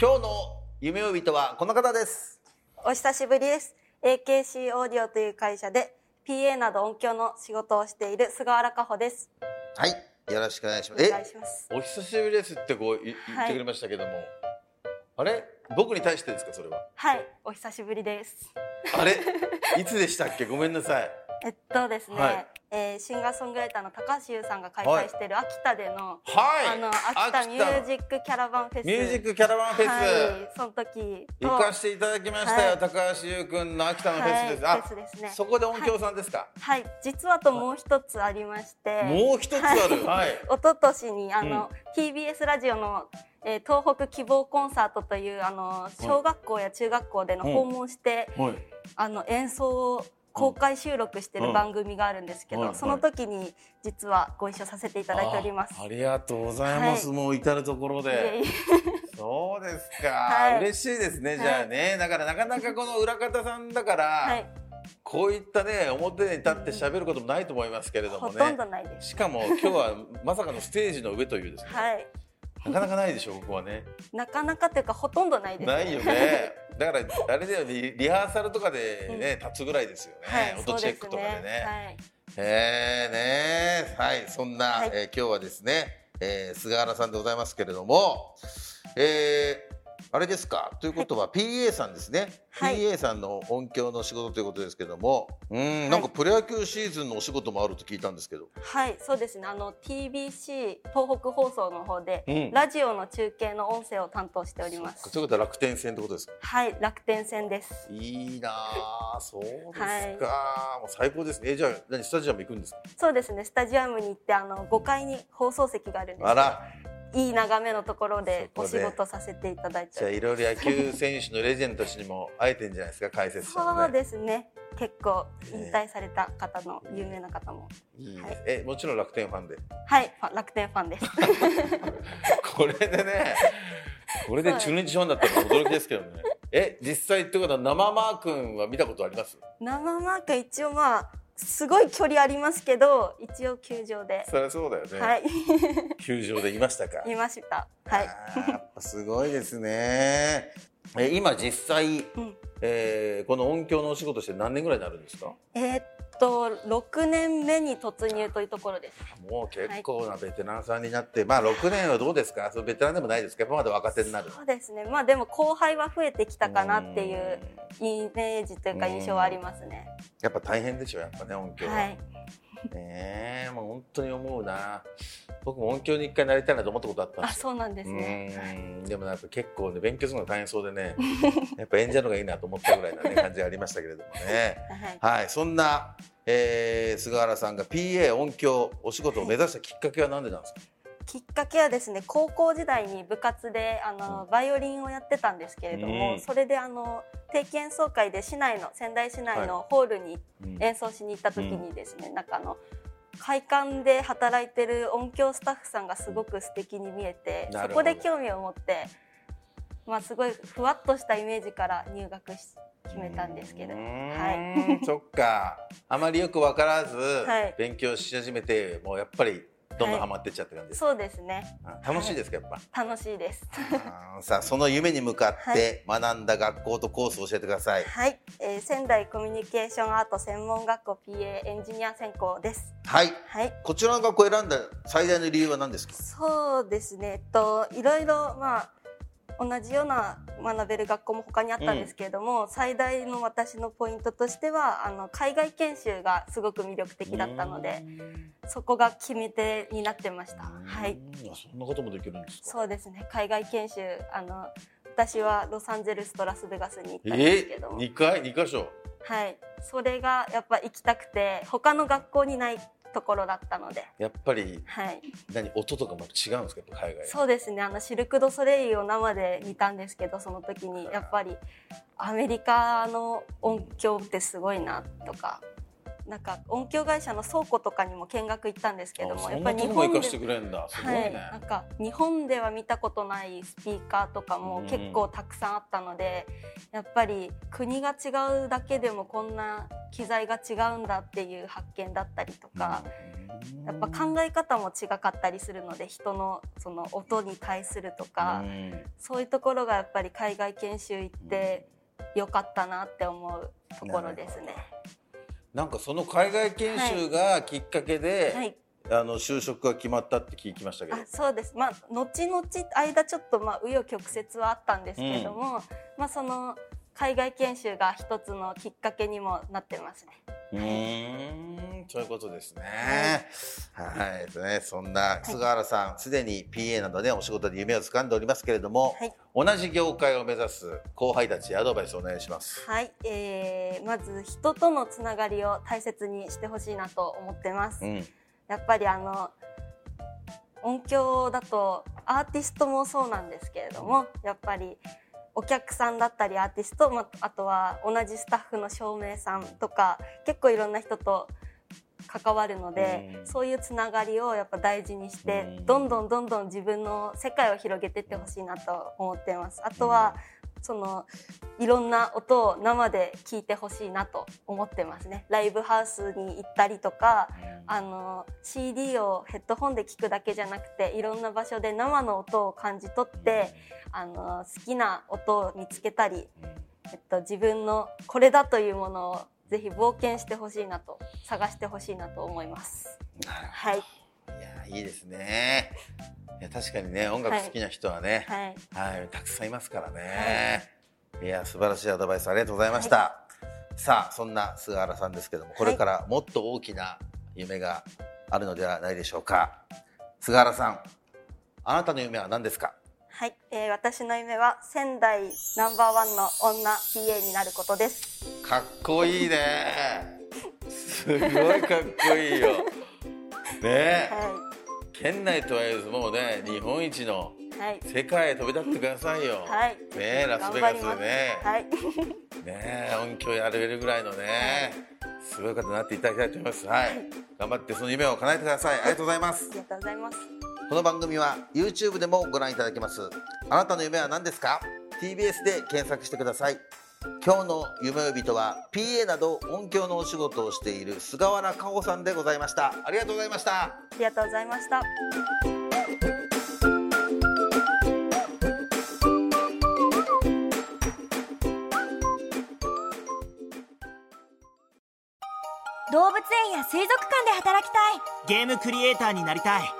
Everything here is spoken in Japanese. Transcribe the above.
今日の夢追い人はこの方です。お久しぶりです。AKC オーディオという会社で PA など音響の仕事をしている菅原加穂です。はいよろしくお願いしまおす願いします。お久しぶりですってこうい。言ってくれましたけども、あれ？僕に対してですかそれは？はい、お久しぶりです。あれ？いつでしたっけ？ごめんなさい。えっとですね、はいえーシンガーソングライターの高橋優さんが開催してい。る秋田での、はい。あの秋田ミュージックキャラバンフェス。ミュージックキャラバンフェス、はい、その時と行かせていただきましたよ、はい。高橋優君の秋田のフェスです、はい。あフェスですね。そこで音響さんですか、はい、実はともう一つありまして、もう一つある？はい、一昨年にあの、TBS ラジオの、えー東北希望コンサートというあの小学校や中学校での訪問して、はい。あの演奏を公開収録してる番組があるんですけど、はいその時に実はご一緒させていただいております。あありがとうございます、はい。もう至る所で。えそうですか、はい。嬉しいですね。じゃあね、だからなかなかこの裏方さんだから、はい、こういったね表に立って喋ることもないと思いますけれどもね。ほとんどないです。しかも今日はまさかのステージの上というですね、はい、なかなかないでしょここはね。なかなかというかほとんどないです、ないよね。だからあれだよリリハーサルとかでね、立つぐらいですよね、はい、音チェックとかでね。ですはい。えー、ねはいそんな、はい。えー今日はですね、えー菅原さんでございますけれどもえーあれですか？ということは PA さんですね、はい。PA さんの音響の仕事ということですけどもうんなんかプロ野球シーズンのお仕事もあると聞いたんですけど。はい、そうですね。あの TBC 東北放送の方で、うん。ラジオの中継の音声を担当しております。そういうことは楽天戦ってことですか？はい、楽天戦です。いいなあ。そうですか、はい。もう最高ですね。えじゃあ何スタジアム行くんですか？そうですね。スタジアムに行ってあの5階に放送席があるんです。あらいい眺めのところでお仕事させていただいて。じゃあいろいろ野球選手のレジェンドたちにも会えてんじゃないですか？解説者のね。そうですね。結構引退された方の有名な方も、いいね。はい。えもちろん楽天ファンで。はい、楽天ファンです。これでねこれで中日ファンだったら驚きですけどね。え実際ってことは生マー君は見たことあります？生マーク一応まあすごい距離ありますけど、一応球場で、そりゃそうだよね、はい、球場でいましたか？いました。はい。あーやっぱすごいですね。え今実際、うん。えーこの音響のお仕事して何年ぐらいになるんですか？えーっと6年目に突入というところです。もう結構なベテランさんになって、まあ6年はどうですか？そのベテランでもないですか？やっぱまだ若手になるそうですね。まあでも後輩は増えてきたかなっていうイメージというか印象はありますね。やっぱ大変でしょやっぱね音響は、はい。ねえもう本当に思うな。僕も音響に一回なりたいなと思ったことあったんあ、ですよ。そうなんですね。うん。でもやっぱ結構ね勉強するのが大変そうでね。やっぱ演者の方がいいなと思ったぐらいな、ね、感じがありましたけれどもね。はい。はいそんな、えー菅原さんが PA 音響お仕事を目指したきっかけは何でなんですか、きっかけはですね、高校時代に部活であのバイオリンをやってたんですけれども、うん。それであの定期演奏会で市内の仙台市内のホールにうん。演奏しに行った時にですね、なんかあの会館で働いてる音響スタッフさんがすごく素敵に見えてそこで興味を持って、まあ、すごいふわっとしたイメージから入学し決めたんですけど、うはーん。そっか。あまりよく分からずはい。勉強し始めてもうやっぱりどんどんハマってっちゃって感じです。か、そうですね。あ楽しいですかやっぱ、楽しいです。さあその夢に向かって学んだ学校とコースを教えてください。はい、えー仙台コミュニケーションアート専門学校 PA エンジニア専攻です。はい。はい。こちらの学校を選んだ最大の理由は何ですか？そうですね、えっと、いろいろ、まあ、同じような学べる学校も他にあったんですけれども、最大の私のポイントとしてはあの海外研修がすごく魅力的だったのでそこが決め手になってました。はい、そんなこともできるんですか？そうですね。海外研修あの私はロサンゼルスとラスベガスに行ったんえですけども、二回？二箇所？はい、それがやっぱ行きたくて他の学校にないところだったので、やっぱりはい、何音とかも違うんですか？海外そうですね。あのシルク・ドゥ・ソレイユを生で見たんですけどその時にやっぱりアメリカの音響ってすごいなとかなんか音響会社の倉庫とかにも見学行ったんですけどもやっぱり日本で行かしてくれんだ。すごいはい、ね、なんか日本では見たことないスピーカーとかも結構たくさんあったので、やっぱり国が違うだけでもこんな機材が違うんだっていう発見だったりとか、やっぱ考え方も違かったりするので人のその音に対するとか、うん。そういうところがやっぱり海外研修行ってよかったなって思うところですね。なんかその海外研修がきっかけで、はい。あの就職が決まったって聞きましたけど。あそうです。まあ後々間ちょっとまあ紆余曲折はあったんですけれども、まあその海外研修が一つのきっかけにもなってますね。うーんそういうことですね、はい、ね、そんな菅原さん、すでに PA などね、お仕事で夢を掴んでおりますけれども、はい。同じ業界を目指す後輩たちへアドバイスをお願いします。はい、えー、まず人とのつながりを大切にしてほしいなと思ってます。うん、やっぱりあの音響だとアーティストもそうなんですけれどもやっぱりお客さんだったりアーティスト、まあとは同じスタッフの照明さんとか結構いろんな人と関わるので、うん。そういうつながりをやっぱ大事にして、うん。どんどんどんどん自分の世界を広げていってほしいなと思っています。あとは、そのいろんな音を生で聞いてほしいなと思ってますね。ライブハウスに行ったりとか、あの CD をヘッドホンで聞くだけじゃなくていろんな場所で生の音を感じ取ってあの好きな音を見つけたり、えっと、自分のこれだというものをぜひ冒険してほしいなと探してほしいなと思います。はい、いや、いいですね。いや、確かにね、音楽好きな人はね、はい、はい、たくさんいますからね。い、や、素晴らしいアドバイスありがとうございました。さあ、そんな菅原さんですけども、これからもっと大きな夢があるのではないでしょうか。菅原さん、あなたの夢は何ですか？はい、えー私の夢は仙台ナンバーワンの女 PA になることです。かっこいいね。すごいかっこいいよ。ね。えは県内とはいえずもうね日本一の世界へ飛び立ってくださいよ、はい、ねえラスベガスでね。はい、ねえ音響やれるぐらいのねすごい方になっていただきたいと思います。はい。頑張ってその夢を叶えてください。ありがとうございます。ありがとうございます。この番組は YouTube でもご覧いただけます。あなたの夢は何ですか？TBS で検索してください。今日の夢呼びとは PA など音響のお仕事をしている菅原佳穂さんでございました。ありがとうございました。ありがとうございました。動物園や水族館で働きたい。ゲームクリエイターになりたい